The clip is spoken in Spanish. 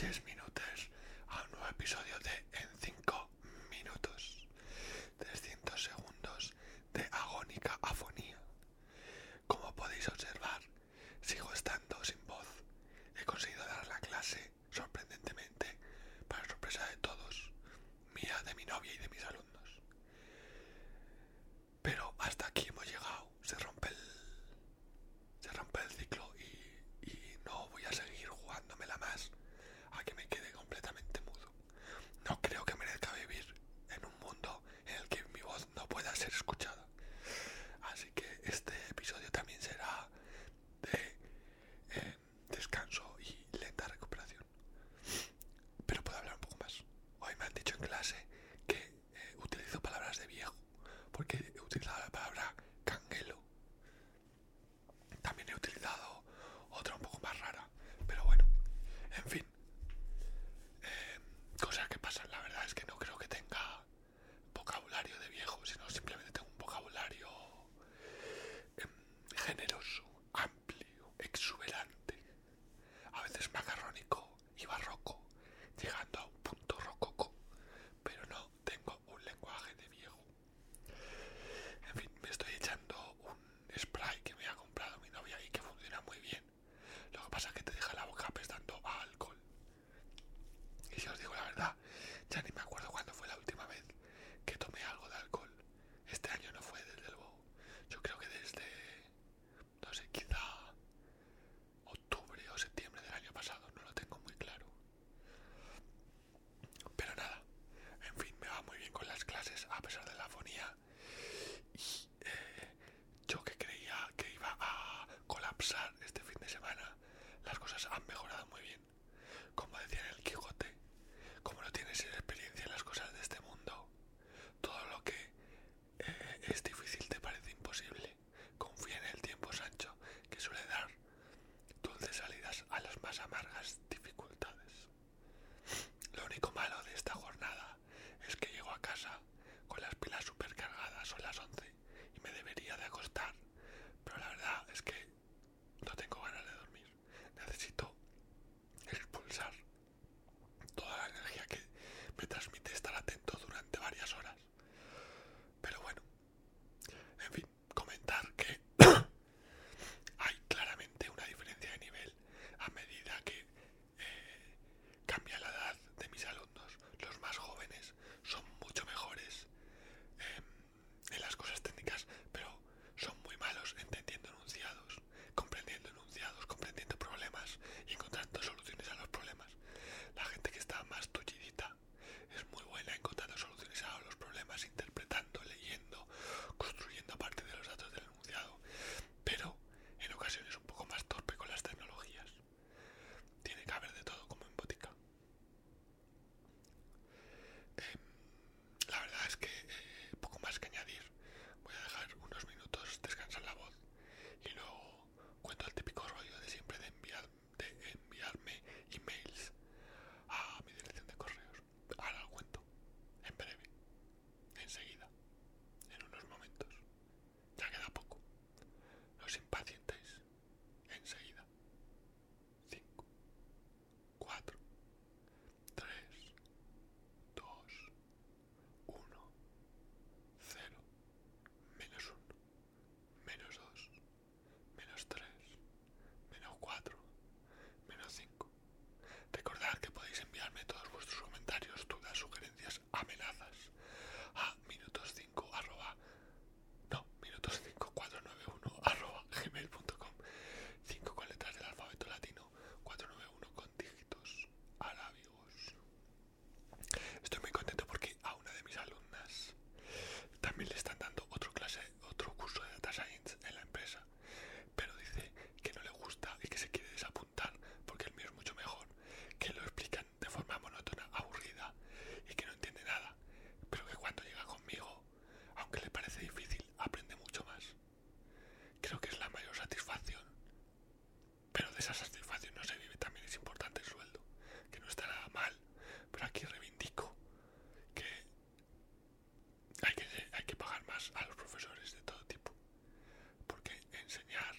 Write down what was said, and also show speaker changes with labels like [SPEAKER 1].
[SPEAKER 1] 10 minutos a un nuevo episodio de En 5 minutos. 300 segundos de agónica afonía. Como podéis observar, sigo estando sin voz. He conseguido dar la clase, sorprendentemente, para sorpresa de todos, mía, de mi novia y de mis alumnos. profesores de todo tipo, porque enseñar